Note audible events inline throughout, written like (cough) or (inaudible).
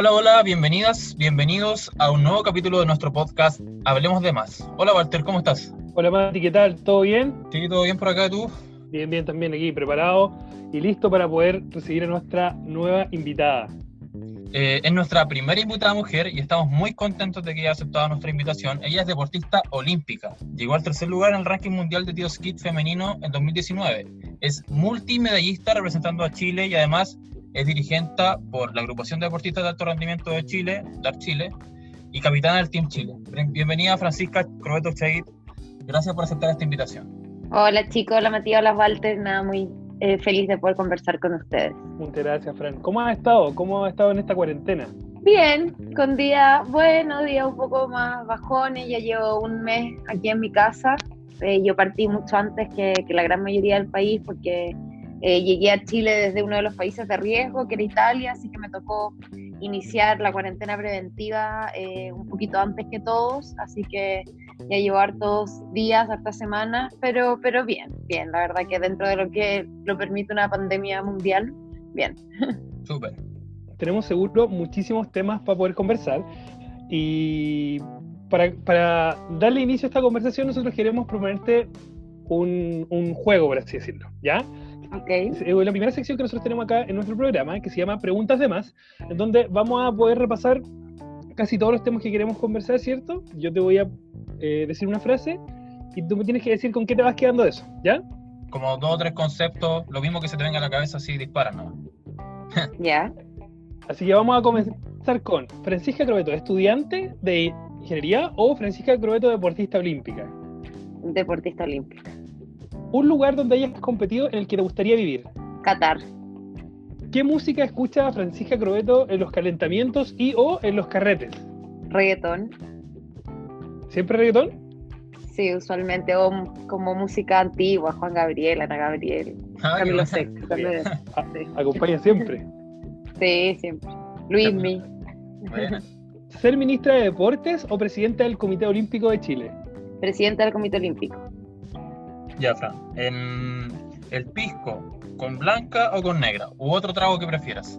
Hola, hola, bienvenidas, bienvenidos a un nuevo capítulo de nuestro podcast Hablemos de Más. Hola Walter, ¿cómo estás? Hola Mati, ¿qué tal? ¿Todo bien? Sí, todo bien por acá, ¿tú? Bien, bien, también aquí preparado y listo para poder recibir a nuestra nueva invitada. Eh, es nuestra primera invitada mujer y estamos muy contentos de que haya aceptado nuestra invitación. Ella es deportista olímpica. Llegó al tercer lugar en el ranking mundial de tiro skit femenino en 2019. Es multimedallista representando a Chile y además es dirigente por la agrupación de deportistas de alto rendimiento de Chile, DAR Chile, y capitana del Team Chile. Bienvenida Francisca Crobeto Chait. Gracias por aceptar esta invitación. Hola chicos, hola Matías, hola Walter. Nada, muy eh, feliz de poder conversar con ustedes. Muchas gracias, Fran. ¿Cómo has estado? ¿Cómo has estado en esta cuarentena? Bien, con días buenos, días un poco más bajones. Ya llevo un mes aquí en mi casa. Eh, yo partí mucho antes que, la gran mayoría del país porque eh, llegué a Chile desde uno de los países de riesgo, que era Italia, así que me tocó iniciar la cuarentena preventiva un poquito antes que todos. Así que ya llevo hartos días, hartas semanas, pero, pero bien, bien, la verdad que dentro de lo que lo permite una pandemia mundial, bien. (laughs) Súper. Tenemos seguro muchísimos temas para poder conversar y para, para, darle inicio a esta conversación nosotros queremos proponerte un, un juego, por así decirlo, ¿ya? Okay. Es la primera sección que nosotros tenemos acá en nuestro programa, que se llama Preguntas de Más, en donde vamos a poder repasar casi todos los temas que queremos conversar, ¿cierto? Yo te voy a eh, decir una frase y tú me tienes que decir con qué te vas quedando de eso, ¿ya? Como dos o tres conceptos, lo mismo que se te venga a la cabeza, así disparan, ¿no? (laughs) Ya. Así que vamos a comenzar con Francisca Crobeto, estudiante de ingeniería o Francisca Crobeto, deportista olímpica. Deportista olímpica. Un lugar donde hayas competido en el que te gustaría vivir. Qatar. ¿Qué música escucha Francisca Crobeto en los calentamientos y o en los carretes? Reggaetón. ¿Siempre reggaetón? Sí, usualmente, o como música antigua, Juan Gabriel, Ana Gabriel, Ah, Camilo sí. Acompaña siempre. Sí, siempre. Luis Mi. Bueno, ¿Ser ministra de Deportes o presidenta del Comité Olímpico de Chile? Presidenta del Comité Olímpico. Ya, Fran. El pisco, ¿con blanca o con negra? ¿U otro trago que prefieras?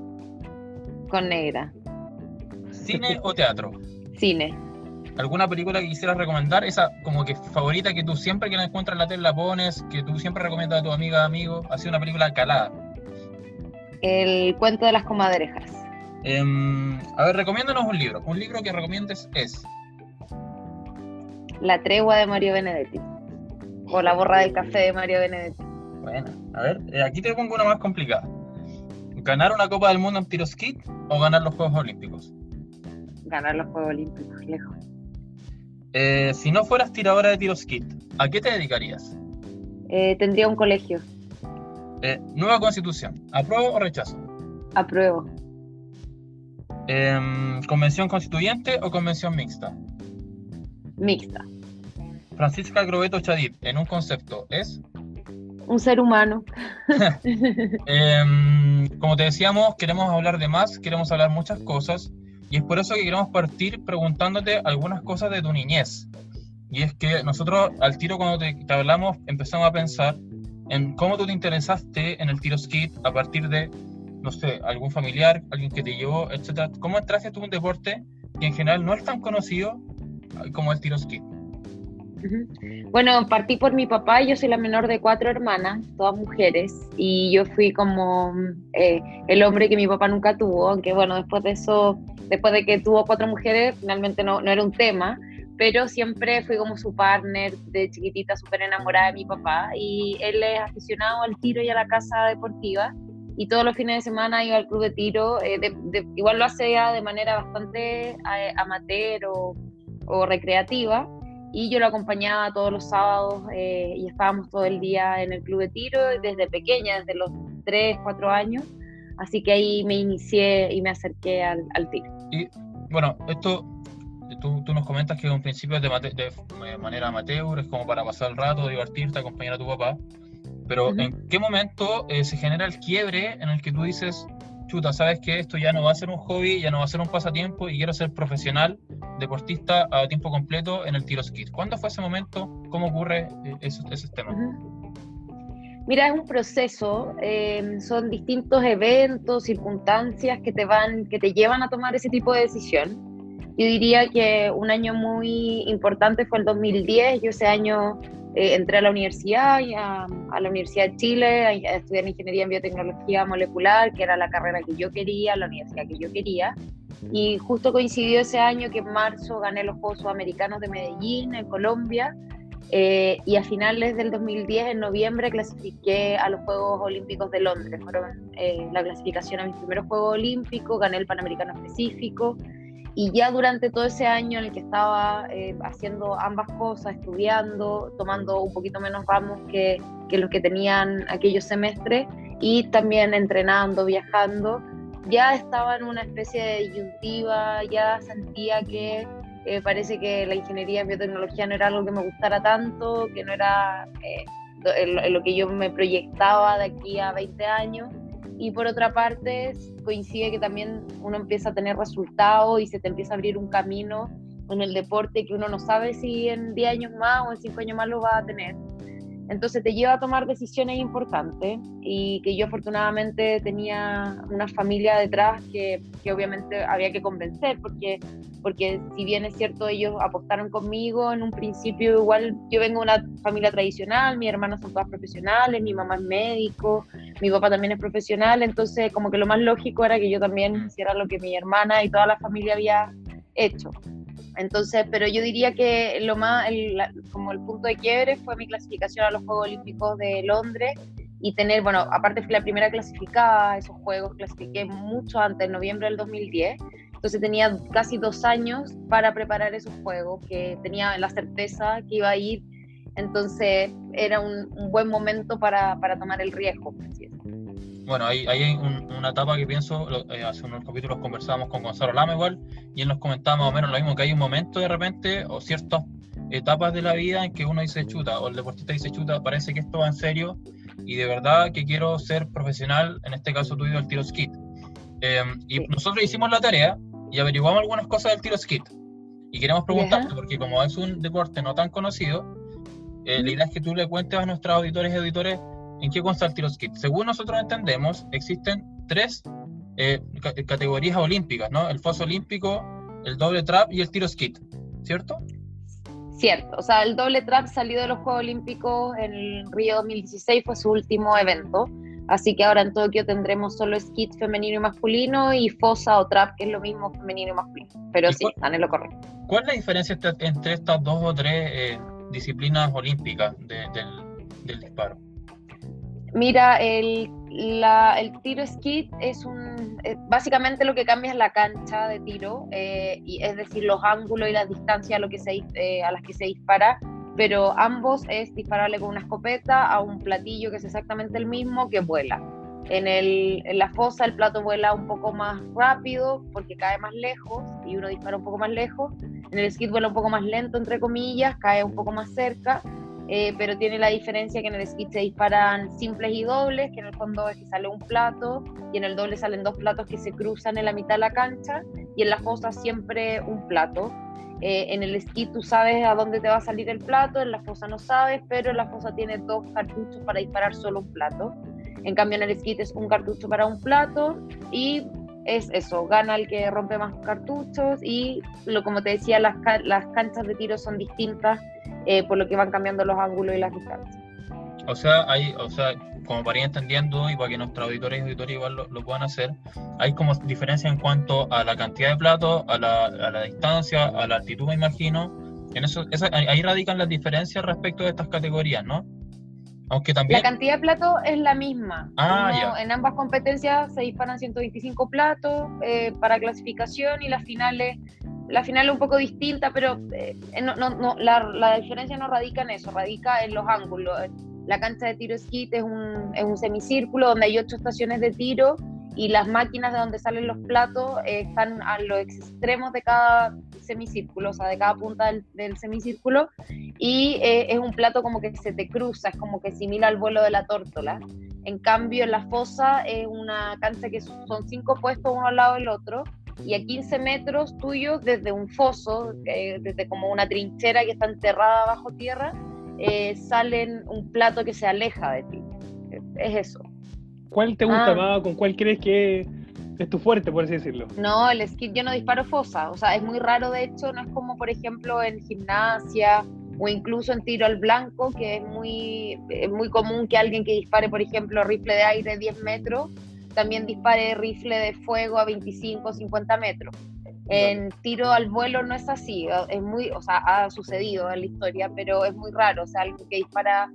Con negra. ¿Cine o teatro? Cine. ¿Alguna película que quisieras recomendar? Esa como que favorita que tú siempre que la encuentras en la tele la pones, que tú siempre recomiendas a tu amiga, amigo. Ha sido una película calada. El cuento de las comadrejas. Em, a ver, recomiéndanos un libro. Un libro que recomiendes es. La tregua de Mario Benedetti. O la borra del café de Mario Benedetti. Bueno, a ver, eh, aquí te pongo una más complicada. ¿Ganar una Copa del Mundo en tiro skit o ganar los Juegos Olímpicos? Ganar los Juegos Olímpicos, lejos. Eh, si no fueras tiradora de tiro skit, ¿a qué te dedicarías? Eh, tendría un colegio. Eh, nueva constitución, ¿apruebo o rechazo? Apruebo. Em, ¿Convención constituyente o convención mixta? Mixta. Francisca Grobeto Chadid, en un concepto, es. Un ser humano. (laughs) Em, como te decíamos, queremos hablar de más, queremos hablar muchas cosas, y es por eso que queremos partir preguntándote algunas cosas de tu niñez. Y es que nosotros, al tiro, cuando te, te hablamos, empezamos a pensar en cómo tú te interesaste en el tiro skit a partir de, no sé, algún familiar, alguien que te llevó, etcétera. ¿Cómo entraste tú en un deporte que en general no es tan conocido como el tiro skit? Ujú. Bueno, partí por mi papá, yo soy la menor de cuatro hermanas, todas mujeres, y yo fui como eh, el hombre que mi papá nunca tuvo, aunque bueno, después de eso, después de que tuvo cuatro mujeres, finalmente no, no era un tema, pero siempre fui como su partner de chiquitita, súper enamorada de mi papá, y él es aficionado al tiro y a la casa deportiva, y todos los fines de semana iba al club de tiro, eh, de- de- igual lo hacía de manera bastante eh, amateur o, o recreativa, y yo lo acompañaba todos los sábados eh, y estábamos todo el día en el club de tiro desde pequeña, desde los 3, 4 años. Así que ahí me inicié y me acerqué al, al tiro. Y bueno, esto, tú, tú nos comentas que en principio es de, mate- de eh, manera amateur, es como para pasar el rato, divertirte, acompañar a tu papá. Pero Ujú. ¿en qué momento eh, se genera el quiebre en el que tú dices, chuta, sabes que esto ya no va a ser un hobby, ya no va a ser un pasatiempo y quiero ser profesional, deportista a tiempo completo en el tiro skit? ¿Cuándo fue ese momento? ¿Cómo ocurre esos, esos temas? Ujú. Mira, es un proceso, eh, son distintos eventos, circunstancias que te van, que te llevan a tomar ese tipo de decisión. Yo diría que un año muy importante fue el 2010. Yo ese año eh, entré a la universidad, a, a, la Universidad de Chile, a, estudiar ingeniería en biotecnología molecular, que era la carrera que yo quería, la universidad que yo quería. Y justo coincidió ese año que en marzo gané los Juegos Sudamericanos de Medellín, en Colombia, eh, y a finales del 2010, en noviembre, clasifiqué a los Juegos Olímpicos de Londres. Fueron eh, la clasificación a mis primeros Juegos Olímpicos, gané el Panamericano específico. Y ya durante todo ese año en el que estaba eh, haciendo ambas cosas, estudiando, tomando un poquito menos ramos que, que los que tenían aquellos semestres, y también entrenando, viajando, ya estaba en una especie de disyuntiva, ya sentía que eh, parece que la ingeniería en biotecnología no era algo que me gustara tanto, que no era eh, lo que yo me proyectaba de aquí a 20 años. Y por otra parte, coincide que también uno empieza a tener resultados y se te empieza a abrir un camino en el deporte que uno no sabe si en 10 años más o en 5 años más lo va a tener. Entonces te lleva a tomar decisiones importantes y que yo afortunadamente tenía una familia detrás que, que obviamente había que convencer porque porque si bien es cierto ellos apostaron conmigo en un principio, igual yo vengo de una familia tradicional, mis hermanos son todas profesionales, mi mamá es médico, mi papá también es profesional, entonces como que lo más lógico era que yo también hiciera lo que mi hermana y toda la familia había hecho. Entonces, pero yo diría que lo más, como el punto de quiebre fue mi clasificación a los Juegos Olímpicos de Londres y tener, bueno, aparte fui la primera clasificada a esos Juegos, clasifiqué mucho antes, en noviembre del 2010, entonces tenía casi dos años para preparar esos juegos, que tenía la certeza que iba a ir. Entonces era un, buen momento para, tomar el riesgo. Bueno, ahí, hay una etapa que pienso, eh, hace unos capítulos conversábamos con Gonzalo Lama igual, y él nos comentaba más o menos lo mismo, que hay un momento de repente, o ciertas etapas de la vida en que uno dice chuta, o el deportista dice chuta, parece que esto va en serio, y de verdad que quiero ser profesional, en este caso tuyo el tiro skit. Eh, y nosotros hicimos la tarea y averiguamos algunas cosas del tiro skit. Y queremos preguntarte, porque como es un deporte no tan conocido, eh, la idea es que tú le cuentes a nuestros auditores y auditores en qué consta el tiro skit. Según nosotros entendemos, existen tres eh, categorías olímpicas, ¿no? El foso olímpico, el doble trap y el tiro skit, ¿cierto? Cierto, o sea, el doble trap salió de los Juegos Olímpicos en Río 2016, fue su último evento. Así que ahora en Tokio tendremos solo skit femenino y masculino y fosa o trap, que es lo mismo femenino y masculino. Pero sí, están en lo correcto. ¿Cuál es la diferencia entre estas dos o tres eh, disciplinas olímpicas del, disparo? Mira, el, el tiro skit es un. Eh, básicamente lo que cambia es la cancha de tiro, eh, y es decir, los ángulos y las distancias a, lo que se, a las que se dispara pero ambos es dispararle con una escopeta a un platillo que es exactamente el mismo que vuela. En, el, en la fosa el plato vuela un poco más rápido porque cae más lejos y uno dispara un poco más lejos. En el skit vuela un poco más lento, entre comillas, cae un poco más cerca, eh, pero tiene la diferencia que en el skit se disparan simples y dobles, que en el fondo es que sale un plato y en el doble salen dos platos que se cruzan en la mitad de la cancha y en la fosa siempre un plato. Eh, en el esquí tú sabes a dónde te va a salir el plato, en la fosa no sabes, pero en la fosa tiene dos cartuchos para disparar solo un plato. En cambio en el esquí es un cartucho para un plato y es eso, gana el que rompe más cartuchos y lo como te decía, las, las canchas de tiro son distintas eh, por lo que van cambiando los ángulos y las distancias. O sea, hay, o sea, como para ir entendiendo y para que nuestros auditores y auditores igual lo, puedan hacer, hay como diferencia en cuanto a la cantidad de platos, a la, a la distancia, a la altitud, me imagino. En eso, ahí radican las diferencias respecto de estas categorías, ¿no? Aunque también... La cantidad de platos es la misma. Ah, En ambas competencias se disparan 125 platos eh, para clasificación y las finales la final es un poco distinta, pero eh, no, no, la, diferencia no radica en eso, radica en los ángulos. La cancha de tiro skit es un, un semicírculo donde hay ocho estaciones de tiro y las máquinas de donde salen los platos eh, están a los extremos de cada semicírculo, o sea, de cada punta del, semicírculo, y eh, es un plato como que se te cruza, es como que simila al vuelo de la tórtola. En cambio, la fosa es una cancha que son cinco puestos uno al lado del otro, y a 15 metros tuyos desde un foso, eh, desde como una trinchera que está enterrada bajo tierra, eh, salen un plato que se aleja de ti. es eso. ¿Cuál te gusta Ah. más? ¿Con cuál crees que es tu fuerte, por así decirlo? No, el skit yo no disparo fosa, o sea, es muy raro de hecho, no es como por ejemplo en gimnasia o incluso en tiro al blanco, que es muy, es muy común que alguien que dispare, por ejemplo, rifle de aire 10 metros, también dispare rifle de fuego a 25 o 50 metros. En tiro al vuelo no es así, es muy, o sea, ha sucedido en la historia, pero es muy raro, o sea, alguien que dispara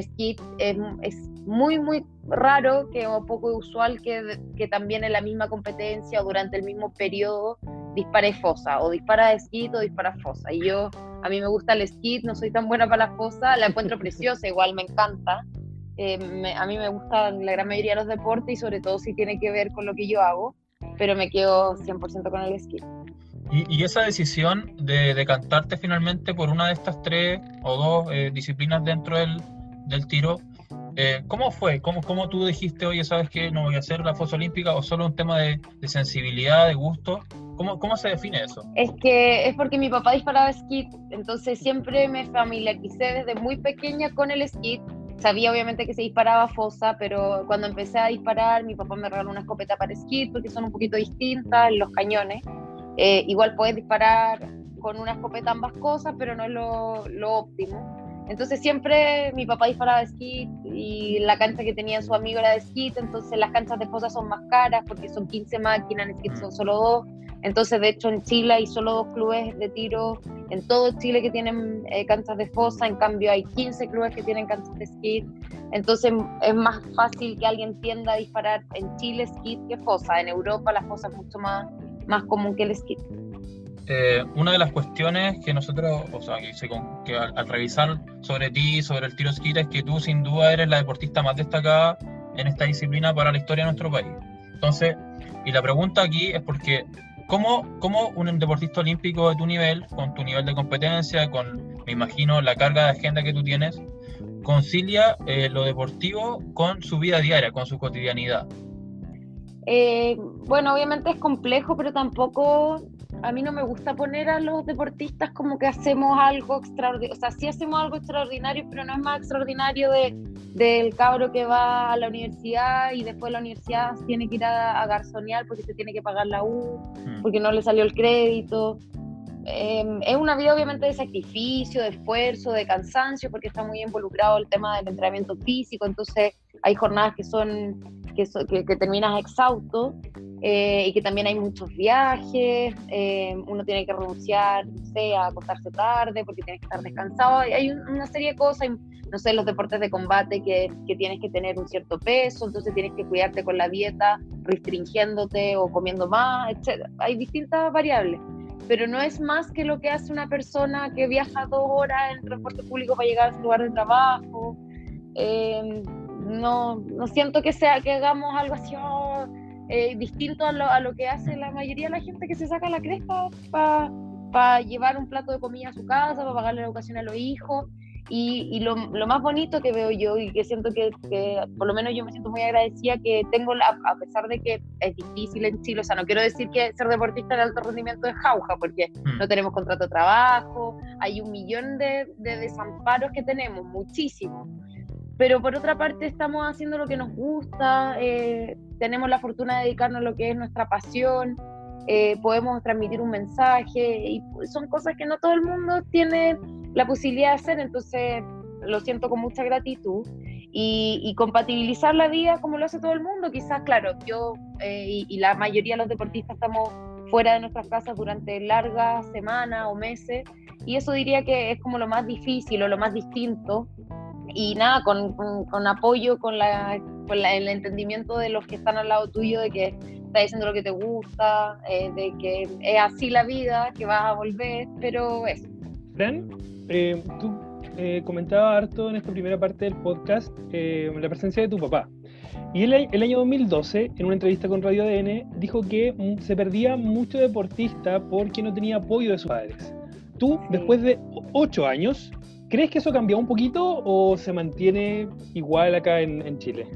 skit es, es muy, muy raro que, o poco usual que, que también en la misma competencia o durante el mismo periodo dispare fosa, o dispara skit o dispara fosa. Y yo, a mí me gusta el skit, no soy tan buena para la fosa, la encuentro (laughs) preciosa, igual me encanta. Eh, me- a mí me gusta la gran mayoría de los deportes y sobre todo si tiene que ver con lo que yo hago, pero me quedo 100% con el skit. Y, y esa decisión de decantarte finalmente por una de estas tres o dos eh, disciplinas dentro del, del tiro, eh, ¿cómo fue? ¿Cómo, ¿Cómo tú dijiste, oye, sabes que no voy a hacer la fosa olímpica o solo un tema de, de sensibilidad, de gusto? ¿Cómo, ¿Cómo se define eso? Es que es porque mi papá disparaba skit, entonces siempre me familiaricé desde muy pequeña con el skit. Sabía obviamente que se disparaba fosa, pero cuando empecé a disparar, mi papá me regaló una escopeta para skit porque son un poquito distintas los cañones. Eh, igual puedes disparar con una escopeta ambas cosas, pero no es lo, lo óptimo. Entonces siempre mi papá disparaba skit y la cancha que tenía su amigo era de skit, entonces las canchas de fosa son más caras porque son 15 máquinas, en skit son solo dos. Entonces, de hecho, en Chile hay solo dos clubes de tiro en todo Chile que tienen eh, canchas de fosa, en cambio hay 15 clubes que tienen canchas de skit. Entonces es más fácil que alguien tienda a disparar en Chile skit que fosa. En Europa la fosa es mucho más, más común que el skit. Eh, una de las cuestiones que nosotros, o sea, que, se que al, al revisar sobre ti, sobre el tiro skit, es que tú sin duda eres la deportista más destacada en esta disciplina para la historia de nuestro país. Entonces, y la pregunta aquí es porque, ¿cómo, cómo un deportista olímpico de tu nivel, con tu nivel de competencia, con, me imagino, la carga de agenda que tú tienes, concilia eh, lo deportivo con su vida diaria, con su cotidianidad? Eh, bueno, obviamente es complejo, pero tampoco a mí no me gusta poner a los deportistas como que hacemos algo extraordinario. O sea, sí hacemos algo extraordinario, pero no es más extraordinario de, del cabro que va a la universidad y después de la universidad tiene que ir a, a garzonear porque se tiene que pagar la U, Mm. porque no le salió el crédito. Eh, es una vida obviamente de sacrificio, de esfuerzo, de cansancio, porque está muy involucrado el tema del entrenamiento físico, entonces hay jornadas que son que, so- que, que terminas exhausto eh, y que también hay muchos viajes, eh, uno tiene que renunciar, no sé, a acostarse tarde porque tienes que estar descansado, hay un- una serie de cosas, no sé, los deportes de combate que, que tienes que tener un cierto peso, entonces tienes que cuidarte con la dieta, restringiéndote o comiendo más, etc. Hay distintas variables pero no es más que lo que hace una persona que viaja dos horas en transporte público para llegar a su lugar de trabajo. Eh, no, no siento que sea que hagamos algo así oh, eh, distinto a lo, a lo que hace la mayoría de la gente que se saca la cresta para llevar un plato de comida a su casa, para pagarle la educación a los hijos. Y, y lo, lo, más bonito que veo yo y que siento que, que, por lo menos yo me siento muy agradecida que tengo, la, a pesar de que es difícil en Chile, o sea, no quiero decir que ser deportista de alto rendimiento es jauja, porque Mm. no tenemos contrato de trabajo, hay un millón de, de desamparos que tenemos, muchísimo. Pero por otra parte estamos haciendo lo que nos gusta, eh, tenemos la fortuna de dedicarnos a lo que es nuestra pasión, eh, podemos transmitir un mensaje y son cosas que no todo el mundo tiene la posibilidad de hacer, entonces lo siento con mucha gratitud y, y compatibilizar la vida como lo hace todo el mundo, quizás, claro, yo eh, y, y, la mayoría de los deportistas estamos fuera de nuestras casas durante largas semanas o meses y eso diría que es como lo más difícil o lo más distinto y nada, con, con, con apoyo, con, la, con la, el entendimiento de los que están al lado tuyo, de que estás diciendo lo que te gusta, eh, de que es así la vida, que vas a volver, pero eso. Fran, eh, tú eh, comentabas harto en esta primera parte del podcast eh, la presencia de tu papá. Y el, el, año 2012, en una entrevista con Radio ADN, dijo que se perdía mucho deportista porque no tenía apoyo de sus padres. Tú, sí. después de ocho años, ¿crees que eso cambió un poquito o se mantiene igual acá en, en Chile?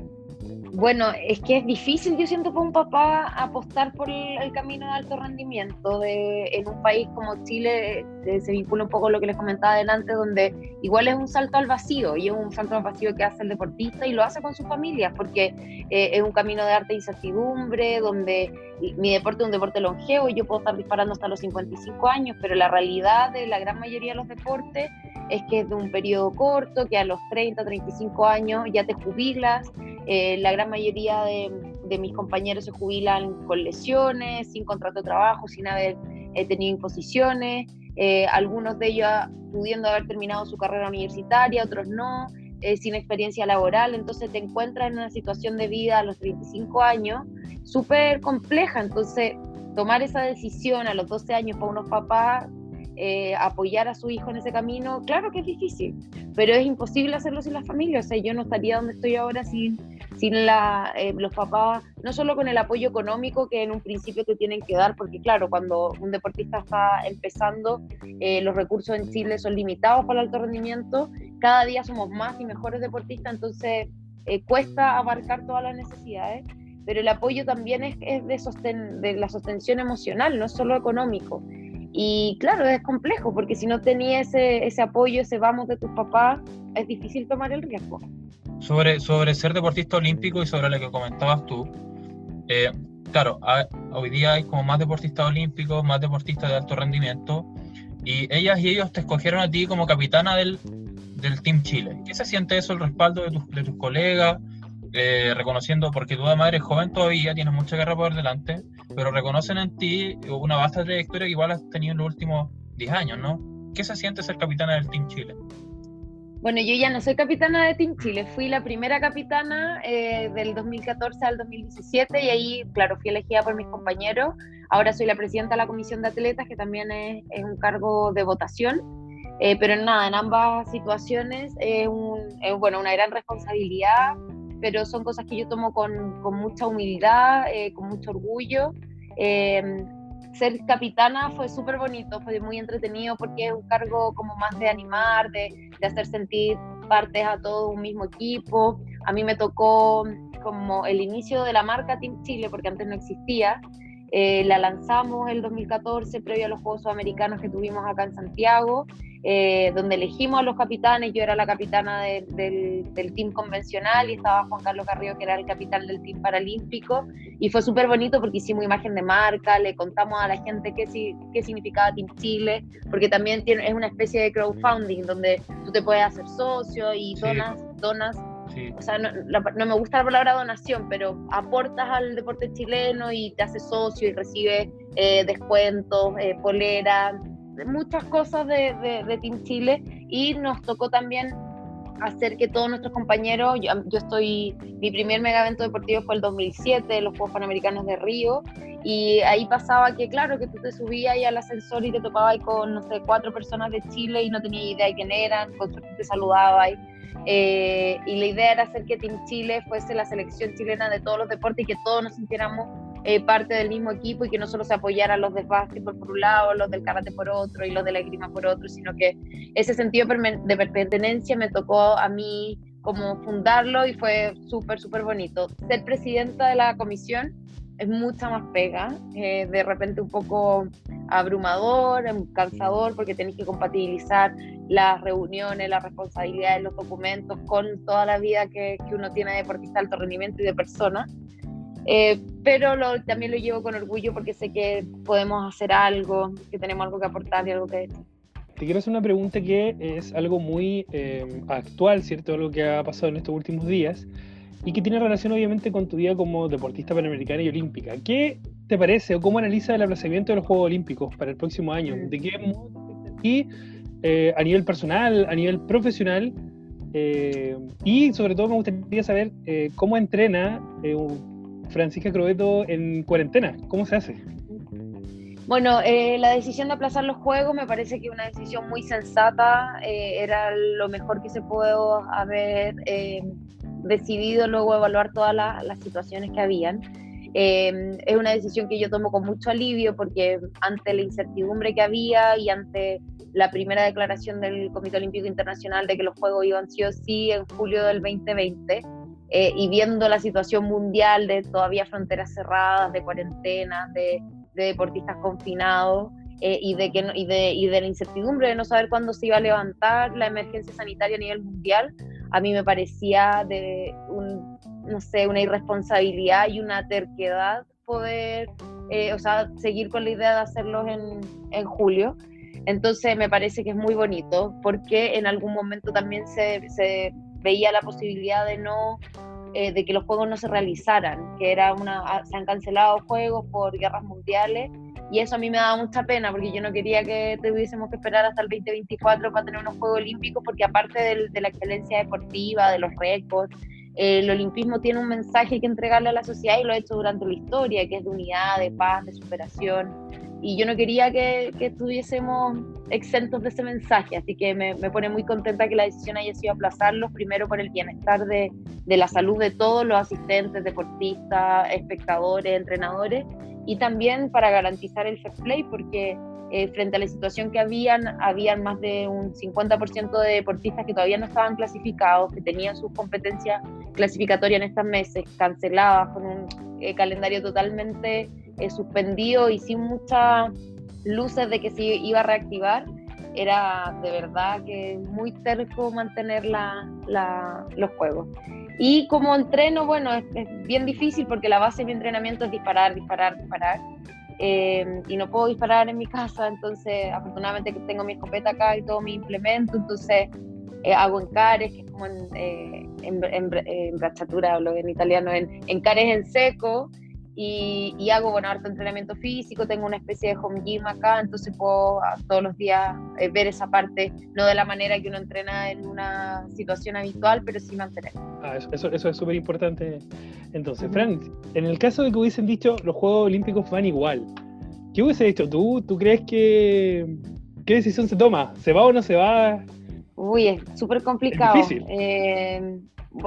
Bueno, es que es difícil, yo siento, para un papá apostar por el, camino de alto rendimiento. De, en un país como Chile eh, se vincula un poco lo que les comentaba adelante, donde igual es un salto al vacío y es un salto al vacío que hace el deportista y lo hace con sus familias, porque eh, es un camino de arte incertidumbre, donde mi deporte es un deporte longevo y yo puedo estar disparando hasta los 55 años, pero la realidad de la gran mayoría de los deportes es que es de un periodo corto, que a los 30, 35 años ya te jubilas. Eh, la gran mayoría de, mis compañeros se jubilan con lesiones, sin contrato de trabajo, sin haber eh, tenido imposiciones. Eh, algunos de ellos pudiendo haber terminado su carrera universitaria, otros no, sin experiencia laboral. Entonces te encuentras en una situación de vida a los 35 años súper compleja. Entonces tomar esa decisión a los 12 años para unos papás eh, apoyar a su hijo en ese camino, claro que es difícil, pero es imposible hacerlo sin la familia. O sea, yo no estaría donde estoy ahora sin, sin la, eh, los papás, no solo con el apoyo económico que en un principio te tienen que dar, porque claro, cuando un deportista está empezando, eh, los recursos en Chile son limitados para el alto rendimiento, cada día somos más y mejores deportistas, entonces cuesta abarcar todas las necesidades pero el apoyo también es, es de, sosten de la sostención emocional, no solo económico. Y claro, es complejo, porque si no tenías ese, ese apoyo, ese vamos de tus papás, es difícil tomar el riesgo. Sobre, sobre ser deportista olímpico y sobre lo que comentabas tú, eh, claro, hoy día hay como más deportistas olímpicos, más deportistas de alto rendimiento, y ellas y ellos te escogieron a ti como capitana del, del Team Chile. ¿Qué se siente eso, el respaldo de, tus, de tus colegas? Eh, reconociendo, porque tú además eres joven todavía, tienes mucha guerra por delante, pero reconocen en ti una vasta trayectoria que igual has tenido en los últimos 10 años, ¿no? ¿Qué se siente ser capitana del Team Chile? Bueno, yo ya no soy capitana de Team Chile, fui la primera capitana eh, del 2014 al 2017 y ahí, claro, fui elegida por mis compañeros. Ahora soy la presidenta de la comisión de atletas, que también es, un cargo de votación. Eh, pero nada, en ambas situaciones es, es bueno, una gran responsabilidad pero son cosas que yo tomo con, con mucha humildad, eh, con mucho orgullo. Eh, ser capitana fue súper bonito, fue muy entretenido porque es un cargo como más de animar, de, de hacer sentir partes a todo un mismo equipo. A mí me tocó como el inicio de la marca Team Chile, porque antes no existía. Eh, la lanzamos el 2014, previo a los Juegos Sudamericanos que tuvimos acá en Santiago. Eh, donde elegimos a los capitanes, yo era la capitana del, del, team convencional y estaba Juan Carlos Carrillo, que era el capitán del team paralímpico, y fue súper bonito porque hicimos imagen de marca, le contamos a la gente qué, qué significaba Team Chile, porque también tiene, es una especie de crowdfunding donde tú te puedes hacer socio y donas, donas O sea, no, no, me gusta la palabra donación, pero aportas al deporte chileno y te haces socio y recibes eh, descuentos, eh, poleras, muchas cosas de, de, Team Chile. Y nos tocó también hacer que todos nuestros compañeros, yo, estoy, mi primer mega evento deportivo fue el 2007, los Juegos Panamericanos de Río, y ahí pasaba que, claro, que tú te subías ahí al ascensor y te topabas con, no sé, cuatro personas de Chile y no tenías idea de quién eran, con suerte te saludabas. Eh, y la idea era hacer que Team Chile fuese la selección chilena de todos los deportes y que todos nos sintiéramos eh, parte del mismo equipo y que no solo se apoyaran los de básquetbol por un lado, los del karate por otro y los de la esgrima por otro, sino que ese sentido de pertenencia me tocó a mí como fundarlo y fue súper, súper bonito. Ser presidenta de la comisión es mucha más pega, eh, de repente un poco abrumador, em, cansador, porque tenés que compatibilizar las reuniones, las responsabilidades, los documentos con toda la vida que, que uno tiene de deportista de alto rendimiento y de persona. Eh, pero lo, también lo llevo con orgullo porque sé que podemos hacer algo, que tenemos algo que aportar y algo que decir. Te quiero hacer una pregunta que es algo muy eh, actual, ¿cierto? Algo que ha pasado en estos últimos días y que tiene relación obviamente con tu vida como deportista panamericana y olímpica. ¿Qué te parece o cómo analiza el aplazamiento de los Juegos Olímpicos para el próximo año? Mm. ¿De qué modo y eh, a nivel personal, a nivel profesional? y sobre todo me gustaría saber cómo entrena un Francisca Crobeto en cuarentena? ¿Cómo se hace? Bueno, eh, la decisión de aplazar los juegos me parece que una decisión muy sensata, eh, era lo mejor que se pudo haber eh, decidido luego evaluar todas las situaciones que habían. es una decisión que yo tomo con mucho alivio porque ante la incertidumbre que había y ante la primera declaración del Comité Olímpico Internacional de que los Juegos iban sí o sí en julio del 2020, eh, y viendo la situación mundial de todavía fronteras cerradas, de cuarentenas, de, deportistas confinados. Eh, y, de que y, de, y de la incertidumbre de no saber cuándo se iba a levantar la emergencia sanitaria a nivel mundial, a mí me parecía de un, no sé, una irresponsabilidad y una terquedad poder, eh, o sea, seguir con la idea de hacerlos en, en julio. Entonces me parece que es muy bonito porque en algún momento también se, se veía la posibilidad de no eh, de que los juegos no se realizaran, que era una ah, se han cancelado juegos por guerras mundiales y eso a mí me daba mucha pena porque yo no quería que tuviésemos que esperar hasta el 2024 para tener unos Juegos Olímpicos porque aparte de la excelencia deportiva, de los récords, eh, el olimpismo tiene un mensaje que entregarle a la sociedad y lo ha hecho durante la historia, que es de unidad, de paz, de superación y yo no quería que, estuviésemos exentos de ese mensaje, así que me, pone muy contenta que la decisión haya sido aplazarlos, primero por el bienestar de, la salud de todos los asistentes, deportistas, espectadores, entrenadores, y también para garantizar el fair play, porque eh, frente a la situación que habían, habían más de un 50% de deportistas que todavía no estaban clasificados, que tenían sus competencias clasificatorias en estos meses canceladas, con un eh, calendario totalmente eh, suspendido y sin muchas luces de que se iba a reactivar, era de verdad que muy terco mantener los juegos. Y como entreno, bueno, es, bien difícil porque la base de mi entrenamiento es disparar, disparar, disparar. Eh, y no puedo disparar en mi casa, entonces afortunadamente tengo mi escopeta acá y todo mi implemento, entonces eh, hago encares, que es como en, en, en, en brachatura, lo en italiano, en encares en seco, y, hago, bueno, harto entrenamiento físico, tengo una especie de home gym acá, entonces puedo ah, todos los días eh, ver esa parte, no de la manera que uno entrena en una situación habitual, pero sí mantener. Ah, eso, eso, es súper importante. Entonces, Fran, en el caso de que hubiesen dicho los Juegos Olímpicos van igual, ¿qué hubiese dicho tú? ¿Tú crees que... ¿Qué decisión se toma? ¿Se va o no se va? Uy, es súper complicado. Es difícil. Eh,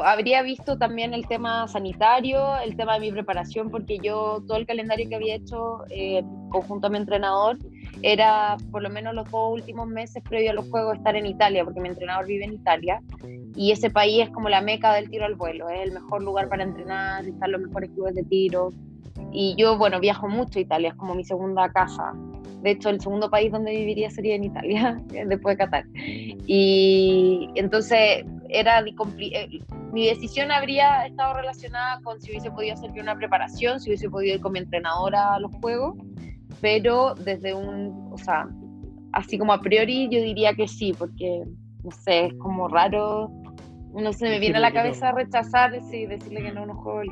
habría visto también el tema sanitario, el tema de mi preparación, porque yo todo el calendario que había hecho eh, conjunto a mi entrenador era por lo menos los dos últimos meses previo a los Juegos estar en Italia, porque mi entrenador vive en Italia y ese país es como la meca del tiro al vuelo, es el mejor lugar para entrenar, están los mejores clubes de tiro. Y yo, bueno, viajo mucho a Italia, es como mi segunda casa. De hecho, el segundo país donde viviría sería en Italia, (laughs) después de Qatar. Y entonces era eh, mi decisión habría estado relacionada con si hubiese podido hacer una preparación, si hubiese podido ir con mi entrenadora a los juegos, pero desde un, o sea, así como a priori yo diría que sí, porque, no sé, es como raro, no se me viene a la cabeza rechazar y decirle que no a unos juegos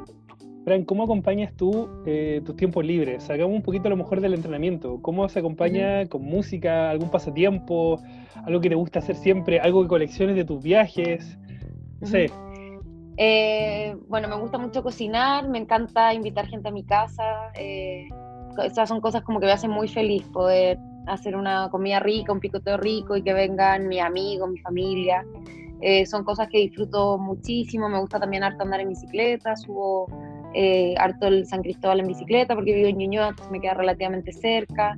Fran, ¿cómo acompañas tú eh, tus tiempos libres? Sacamos un poquito a lo mejor del entrenamiento. ¿Cómo se acompaña con música, algún pasatiempo, algo que te gusta hacer siempre, algo que colecciones de tus viajes? No sé. Eh, bueno, me gusta mucho cocinar, me encanta invitar gente a mi casa. Eh, esas son cosas como que me hacen muy feliz poder hacer una comida rica, un picoteo rico y que vengan mis amigos, mi familia. son cosas que disfruto muchísimo. Me gusta también harto andar en bicicleta, subo eh, harto el San Cristóbal en bicicleta porque vivo en Ñuñoa, me queda relativamente cerca.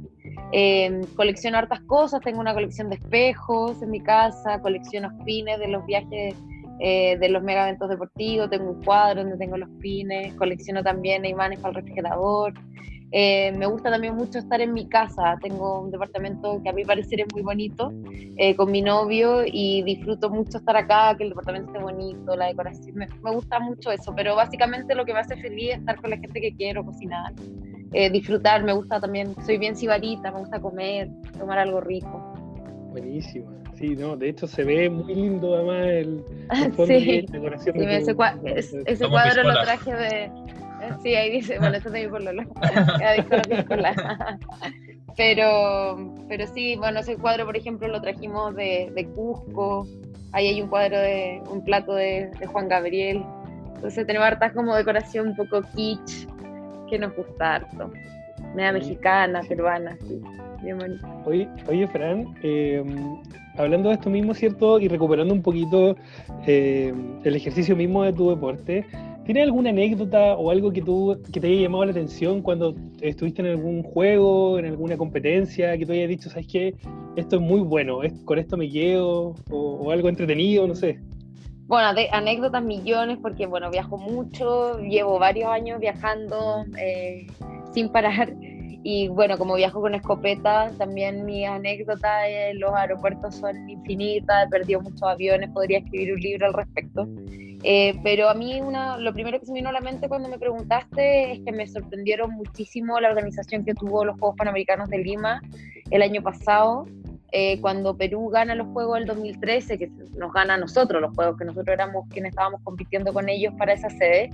Eh, colecciono hartas cosas, tengo una colección de espejos en mi casa, colecciono pines de los viajes eh, de los mega eventos deportivos, tengo un cuadro donde tengo los pines, colecciono también imanes para el refrigerador. Eh, me gusta también mucho estar en mi casa. Tengo un departamento que a mi parecer es muy bonito eh, con mi novio y disfruto mucho estar acá, que el departamento esté bonito, la decoración. Me, gusta mucho eso, pero básicamente lo que me hace feliz es estar con la gente que quiero, cocinar, eh, disfrutar. Me gusta también, soy bien sibarita, me gusta comer, tomar algo rico. Buenísimo. Sí, no, de hecho se ve muy lindo además el, (laughs) sí. decoración. Sí, ese, cuadro lo traje de, Sí, ahí dice, bueno, esto es de mi pololo. pero, pero sí, bueno, ese cuadro, por ejemplo, lo trajimos de, de Cusco. Ahí hay un cuadro de un plato de, Juan Gabriel. Entonces tenemos hartas como decoración un poco kitsch que nos gusta harto. Media mexicana, peruana, sí. Bien bonito. Oye, oye Fran, em, hablando de esto mismo, ¿cierto? Y recuperando un poquito em, el ejercicio mismo de tu deporte, ¿Tienes alguna anécdota o algo que, tú, que te haya llamado la atención cuando estuviste en algún juego, en alguna competencia, que tú hayas dicho, sabes qué, esto es muy bueno, con esto me quedo, o, algo entretenido, no sé? Bueno, anécdotas millones porque, bueno, viajo mucho, llevo varios años viajando eh, sin parar. Y bueno, como viajo con escopeta, también mis anécdotas en los aeropuertos son infinitas, he perdido muchos aviones, podría escribir un libro al respecto. Eh, pero a mí una, lo primero que se me vino a la mente cuando me preguntaste es que me sorprendieron muchísimo la organización que tuvo los Juegos Panamericanos de Lima el año pasado. Eh, cuando Perú gana los Juegos del 2013, que nos gana a nosotros los Juegos, que nosotros éramos quienes estábamos compitiendo con ellos para esa sede,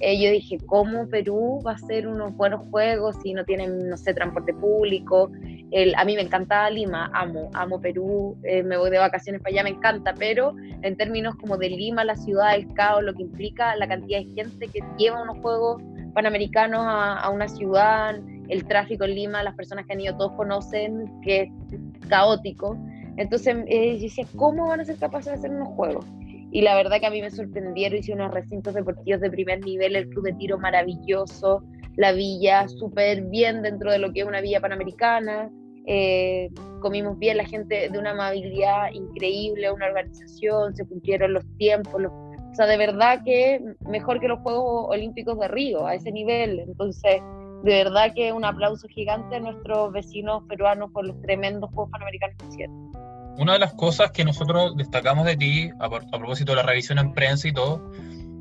eh, yo dije, ¿cómo Perú va a ser unos buenos Juegos si no tienen, no sé, transporte público? El, a mí me encanta Lima, amo, amo Perú, eh, me voy de vacaciones para allá, me encanta, pero en términos como de Lima, la ciudad, el caos, lo que implica la cantidad de gente que lleva unos Juegos Panamericanos a, a una ciudad, el tráfico en Lima, las personas que han ido, todos conocen que es caótico. Entonces eh, yo decía, ¿cómo van a ser capaces de hacer unos juegos? Y la verdad que a mí me sorprendieron, hice unos recintos deportivos de primer nivel, el club de tiro maravilloso, la villa súper bien dentro de lo que es una villa panamericana, eh, comimos bien, la gente de una amabilidad increíble, una organización, se cumplieron los tiempos, o sea, de verdad que mejor que los Juegos Olímpicos de Río, a ese nivel. Entonces, de verdad que un aplauso gigante a nuestros vecinos peruanos por los tremendos Juegos Panamericanos que hicieron. Una de las cosas que nosotros destacamos de ti, a, propósito de la revisión en prensa y todo,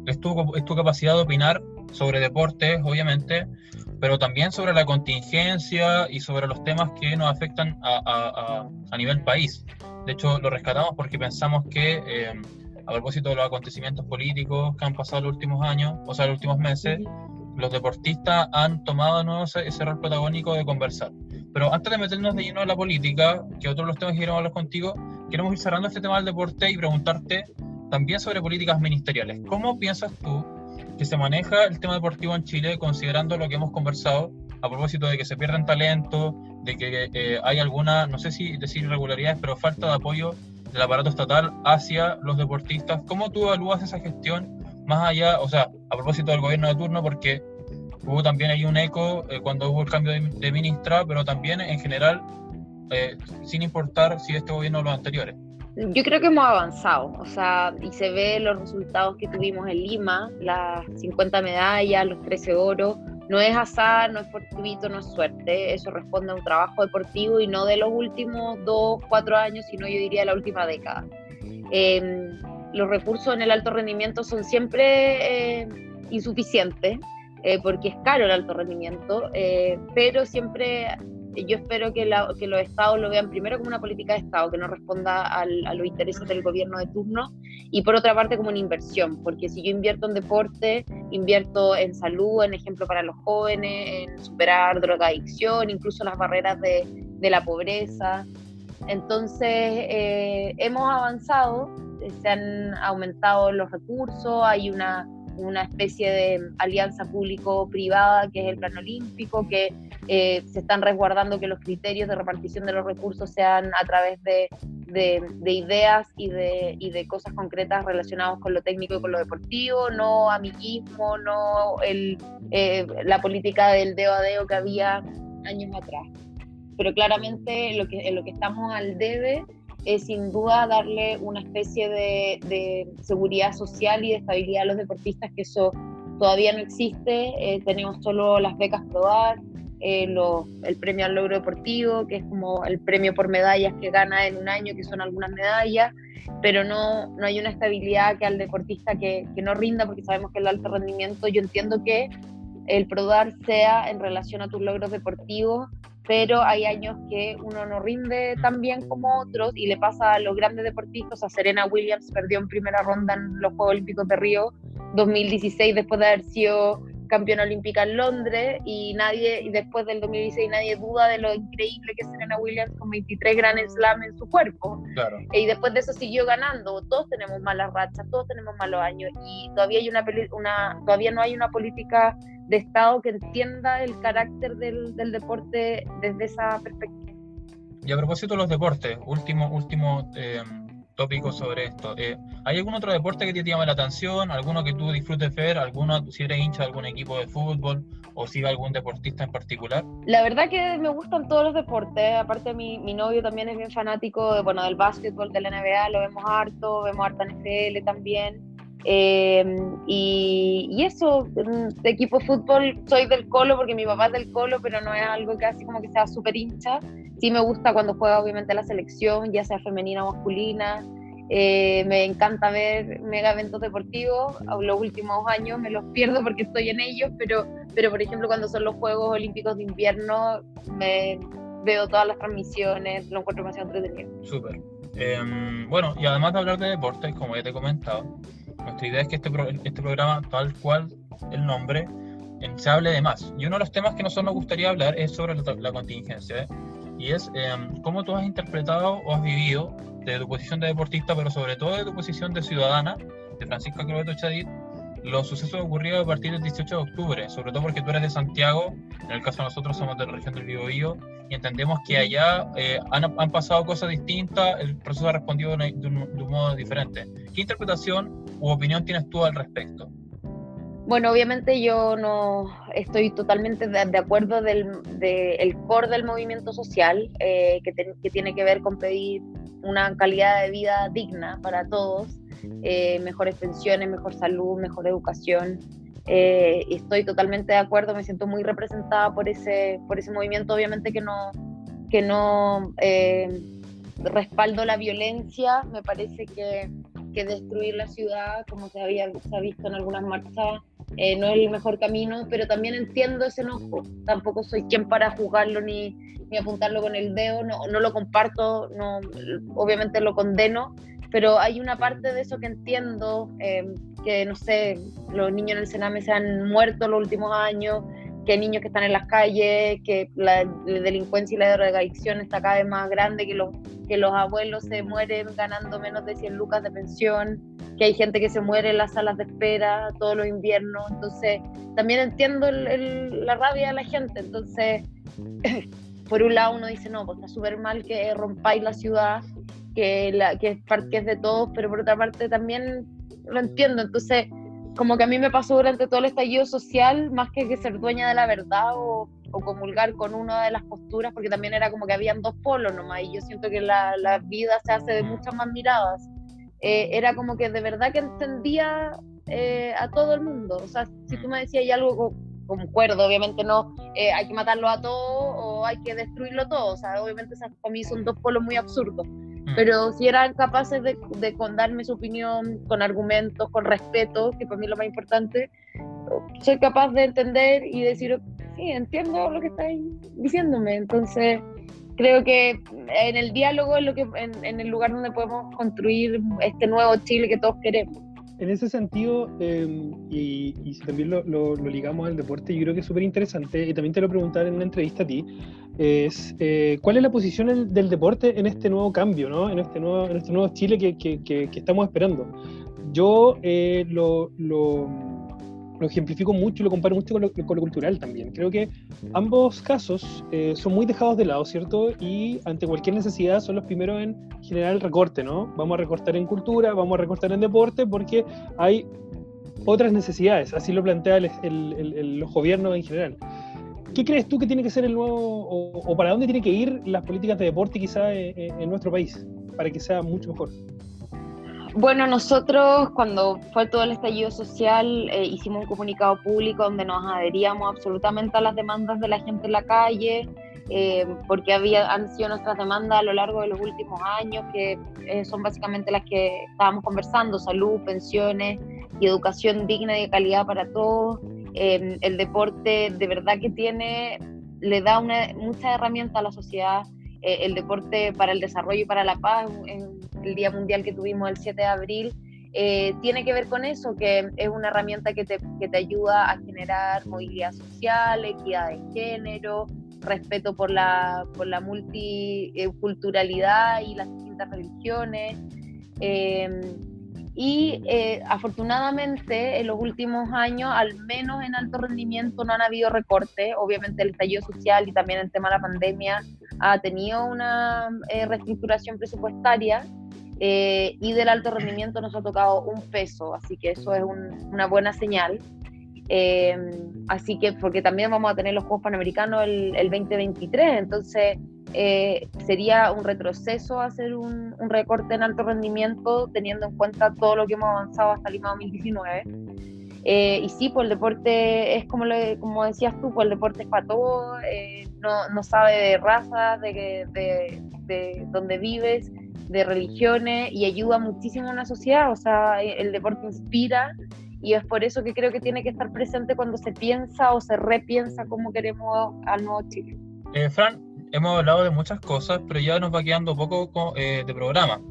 es tu, es tu capacidad de opinar sobre deportes, obviamente, pero también sobre la contingencia y sobre los temas que nos afectan a, a, a nivel país. De hecho, lo rescatamos porque pensamos que, eh, a propósito de los acontecimientos políticos que han pasado los últimos años, o sea, los últimos meses, los deportistas han tomado de nuevo ese, rol protagónico de conversar. Pero antes de meternos de lleno a la política, que otros los temas que queremos hablar contigo, queremos ir cerrando este tema del deporte y preguntarte también sobre políticas ministeriales. ¿Cómo piensas tú que se maneja el tema deportivo en Chile considerando lo que hemos conversado a propósito de que se pierden talento, de que eh, hay alguna, no sé si decir irregularidades, pero falta de apoyo del aparato estatal hacia los deportistas? ¿Cómo tú evalúas esa gestión más allá, o sea, a propósito del gobierno de turno, porque hubo también ahí un eco eh, cuando hubo el cambio de, ministra, pero también en general, eh, sin importar si este gobierno o los anteriores. Yo creo que hemos avanzado, o sea, y se ve los resultados que tuvimos en Lima, las 50 medallas, los 13 oros, no es azar, no es fortuito, no es suerte, eso responde a un trabajo deportivo y no de los últimos dos, cuatro años, sino yo diría de la última década. Eh, los recursos en el alto rendimiento son siempre eh, insuficientes, eh, porque es caro el alto rendimiento, eh, pero siempre yo espero que, que, los estados lo vean primero como una política de estado, que no responda a los intereses del gobierno de turno, y por otra parte como una inversión, porque si yo invierto en deporte, invierto en salud, en ejemplo para los jóvenes, en superar drogadicción, incluso las barreras de, de la pobreza. Entonces, hemos avanzado, se han aumentado los recursos, hay una, una especie de alianza público-privada que es el plan olímpico, que eh, se están resguardando que los criterios de repartición de los recursos sean a través de, de, ideas y de, y de cosas concretas relacionadas con lo técnico y con lo deportivo, no amiguismo, no el, eh, la política del dedo a dedo que había años atrás. Pero claramente lo que, en lo que estamos al debe es sin duda darle una especie de, seguridad social y de estabilidad a los deportistas, que eso todavía no existe. Eh, tenemos solo las becas PRODAR, eh, el premio al logro deportivo, que es como el premio por medallas que gana en un año, que son algunas medallas, pero no, no hay una estabilidad que al deportista que, que no rinda, porque sabemos que el alto rendimiento, yo entiendo que el PRODAR sea en relación a tus logros deportivos pero hay años que uno no rinde tan bien como otros y le pasa a los grandes deportistas. A Serena Williams perdió en primera ronda en los Juegos Olímpicos de Río 2016 después de haber sido campeona olímpica en Londres y nadie y después del 2016 nadie duda de lo increíble que es Serena Williams con 23 Grand Slam en su cuerpo. Claro. Y después de eso siguió ganando. Todos tenemos malas rachas, todos tenemos malos años y todavía hay una, una todavía no hay una política de Estado que entienda el carácter del, del deporte desde esa perspectiva. Y a propósito de los deportes, último, último eh, tópicos sobre esto. Eh, ¿Hay algún otro deporte que te llame la atención? ¿Alguno que tú disfrutes ver? ¿Alguno, si eres hincha de algún equipo de fútbol o si algún deportista en particular? La verdad que me gustan todos los deportes. Aparte, mi, mi novio también es bien fanático de, bueno, del básquetbol, de la NBA, lo vemos harto, vemos harta NFL también. Eh, y, y, eso, de equipo fútbol, soy del Colo porque mi papá es del Colo, pero no es algo que así como que sea súper hincha. Sí me gusta cuando juega obviamente la selección, ya sea femenina o masculina. Eh, me encanta ver mega eventos deportivos. Los últimos años me los pierdo porque estoy en ellos, pero, pero por ejemplo cuando son los Juegos Olímpicos de Invierno me veo todas las transmisiones, lo encuentro demasiado entretenido. Súper. Eh, bueno, y además de hablar de deportes, como ya te he comentado, nuestra idea es que este, este programa, tal cual el nombre, se hable de más. Y uno de los temas que nosotros nos gustaría hablar es sobre la, contingencia. ¿eh? Y es em, cómo tú has interpretado o has vivido de tu posición de deportista, pero sobre todo de tu posición de ciudadana, de Francisco Crobeto Chadit, los sucesos ocurridos a partir del 18 de octubre, sobre todo porque tú eres de Santiago, en el caso de nosotros somos de la región del Biobío, y entendemos que allá eh, han, han, pasado cosas distintas, el proceso ha respondido de, un, modo diferente. ¿Qué interpretación u opinión tienes tú al respecto? Bueno, obviamente yo no estoy totalmente de, acuerdo del de el core del movimiento social, eh, que, que tiene que ver con pedir una calidad de vida digna para todos eh, mejores pensiones, mejor salud, mejor educación. Eh, estoy totalmente de acuerdo, me siento muy representada por ese, por ese movimiento, obviamente que no, que no eh, respaldo la violencia, me parece que, que, destruir la ciudad, como se, había, se ha visto en algunas marchas, eh, no es el mejor camino, pero también entiendo ese enojo, tampoco soy quien para juzgarlo ni, ni apuntarlo con el dedo, no, no lo comparto, no, obviamente lo condeno, pero hay una parte de eso que entiendo, eh, que no sé, los niños en el Sename se han muerto los últimos años, que hay niños que están en las calles, que la, delincuencia y la drogadicción está cada vez más grande, que los, que los abuelos se mueren ganando menos de 100 lucas de pensión, que hay gente que se muere en las salas de espera todos los inviernos, entonces también entiendo la rabia de la gente, entonces (coughs) por un lado uno dice, no, pues está súper mal que rompáis la ciudad, que, la, que, es, que es de todos, pero por otra parte también lo entiendo. Entonces, como que a mí me pasó durante todo el estallido social, más que, que ser dueña de la verdad o, o, comulgar con una de las posturas, porque también era como que habían dos polos nomás, y yo siento que la, la vida se hace de muchas más miradas. Eh, era como que de verdad que entendía eh, a todo el mundo. O sea, si tú me decías algo concuerdo, obviamente no eh, hay que matarlo a todos o hay que destruirlo todo. O sea, obviamente esas para mí son dos polos muy absurdos. Pero si eran capaces de, de darme su opinión con argumentos, con respeto, que para mí es lo más importante, soy capaz de entender y decir, sí, entiendo lo que estáis diciéndome. Entonces, creo que en el diálogo es lo que, en, en el lugar donde podemos construir este nuevo Chile que todos queremos en ese sentido, em, y, si también lo, ligamos al deporte, yo creo que es súper interesante, y también te lo preguntar en una entrevista a ti, es eh, cuál es la posición del deporte en este nuevo cambio, ¿no? en, este nuevo, en este nuevo Chile que, que, que, estamos esperando. Yo eh, lo, lo lo ejemplifico mucho y lo comparo mucho con lo, cultural también. Creo que ambos casos eh, son muy dejados de lado, ¿cierto? Y ante cualquier necesidad son los primeros en generar el recorte, ¿no? Vamos a recortar en cultura, vamos a recortar en deporte, porque hay otras necesidades, así lo plantea los gobiernos en general. ¿Qué crees tú que tiene que ser el nuevo, o, para dónde tienen que ir las políticas de deporte quizá en, eh, en nuestro país, para que sea mucho mejor? Bueno, nosotros cuando fue todo el estallido social eh, hicimos un comunicado público donde nos adheríamos absolutamente a las demandas de la gente en la calle, eh, porque había, han sido nuestras demandas a lo largo de los últimos años, que eh, son básicamente las que estábamos conversando, salud, pensiones y educación digna y de calidad para todos. El deporte de verdad que tiene, le da una, mucha herramienta a la sociedad, el deporte para el desarrollo y para la paz el Día Mundial que tuvimos el 7 de abril, eh, tiene que ver con eso, que es una herramienta que te, que te ayuda a generar movilidad social, equidad de género, respeto por la, por la multiculturalidad y las distintas religiones. Em, y eh, afortunadamente en los últimos años, al menos en alto rendimiento, no han habido recortes. Obviamente el estallido social y también el tema de la pandemia ha tenido una eh, reestructuración presupuestaria, eh, y del alto rendimiento nos ha tocado un peso, así que eso es una buena señal. Eh, así que, porque también vamos a tener los Juegos Panamericanos el, 2023, entonces eh, sería un retroceso hacer un, recorte en alto rendimiento teniendo en cuenta todo lo que hemos avanzado hasta Lima 2019. Eh, y sí, pues el deporte es como, como decías tú, pues el deporte es para todo, no, no, sabe de razas, de, de, de dónde vives, de religiones y ayuda muchísimo a una sociedad, o sea, el deporte inspira y es por eso que creo que tiene que estar presente cuando se piensa o se repiensa cómo queremos al nuevo Chile. Eh, Fran, hemos hablado de muchas cosas, pero ya nos va quedando poco eh, de programa.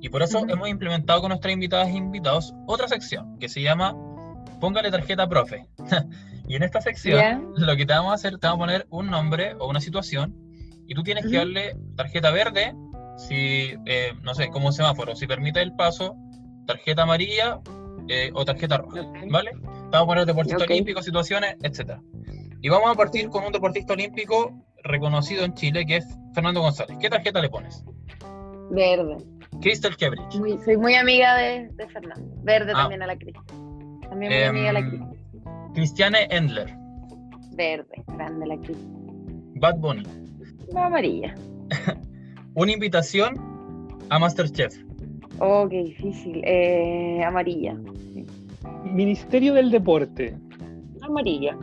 Y por eso hemos implementado con nuestras invitadas e invitados otra sección que se llama Póngale tarjeta profe. (laughs) y en esta sección lo que te vamos a hacer, te vamos a poner un nombre o una situación y tú tienes que darle tarjeta verde si, eh, no sé, como semáforo, si permite el paso, tarjeta amarilla eh, o tarjeta roja, ¿vale? Vamos a poner deportistas olímpicos, situaciones, etc. Y vamos a partir con un deportista olímpico reconocido en Chile, que es Fernando González. ¿Qué tarjeta le pones? Verde. Crystal Kebridge. soy muy amiga de, Fernando. Verde ah. también a la Crystal. También muy amiga a la em, Crystal. Cristiane Endler. Verde, grande la Crystal. Bad Bunny. amarilla. (laughs) Una invitación a Masterchef. Oh, qué difícil. Eh, amarilla. Ministerio del Deporte. Amarilla.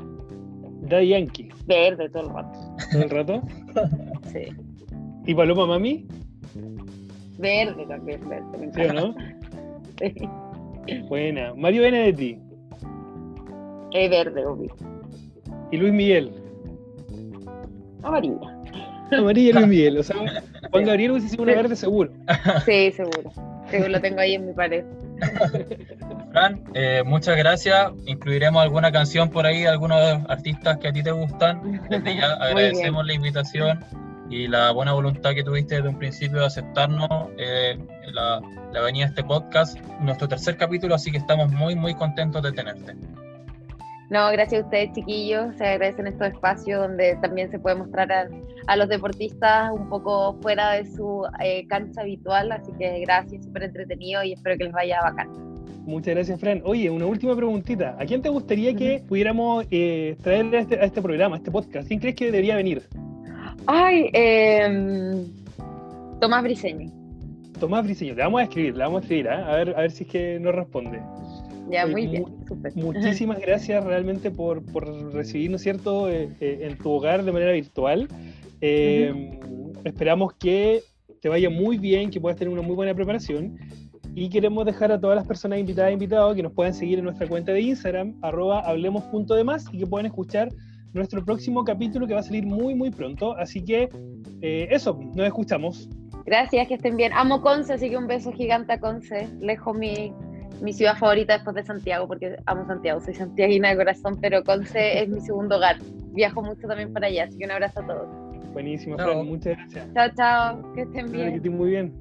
Da Yankee. Verde todo el rato. ¿Todo el rato? (laughs) sí. ¿Y Paloma Mami? Verde también, verde. ¿Sí o no? (laughs) sí. Buena. Mario Benedetti. Es verde, obvio. ¿Y Luis Miguel? Amarilla. Amarilla Luis Miguel. O sea, (laughs) Juan Gabriel hubiese sido una verde seguro. Sí, seguro lo tengo ahí en mi pared. (laughs) Fran, eh, muchas gracias. Incluiremos alguna canción por ahí, algunos artistas que a ti te gustan. Desde ya agradecemos la invitación y la buena voluntad que tuviste desde un principio de aceptarnos eh, la, la venida de este podcast, nuestro tercer capítulo, así que estamos muy, muy contentos de tenerte. No, gracias a ustedes, chiquillos. Se agradecen estos espacios donde también se puede mostrar a, los deportistas un poco fuera de su eh, cancha habitual. Así que gracias, súper entretenido y espero que les vaya bacán. Muchas gracias, Fran. Oye, una última preguntita. ¿A quién te gustaría que pudiéramos eh, traer este, a este, programa, a este podcast? ¿Quién crees que debería venir? Ay, eh, Tomás Briseño. Tomás Briseño, le vamos a escribir, le vamos a escribir, ¿eh? a, ver, a ver si es que nos responde. Ya, muy bien. (laughs) Muchísimas gracias realmente por, por recibirnos, ¿cierto?, eh, eh, en tu hogar de manera virtual. Eh, esperamos que te vaya muy bien, que puedas tener una muy buena preparación. Y queremos dejar a todas las personas invitadas e invitados que nos puedan seguir en nuestra cuenta de Instagram, arroba hablemos.demás, y que puedan escuchar nuestro próximo capítulo que va a salir muy, muy pronto. Así que eso, nos escuchamos. Gracias, que estén bien. Amo Conce, así que un beso gigante a Conce. Lejos mi mi ciudad favorita después de Santiago, porque amo Santiago, soy santiaguina de corazón, pero Conce es mi segundo hogar. Viajo mucho también para allá, así que un abrazo a todos. Buenísimo, Fran, muchas gracias. Chao, chao, que estén bien. Que estén muy bien.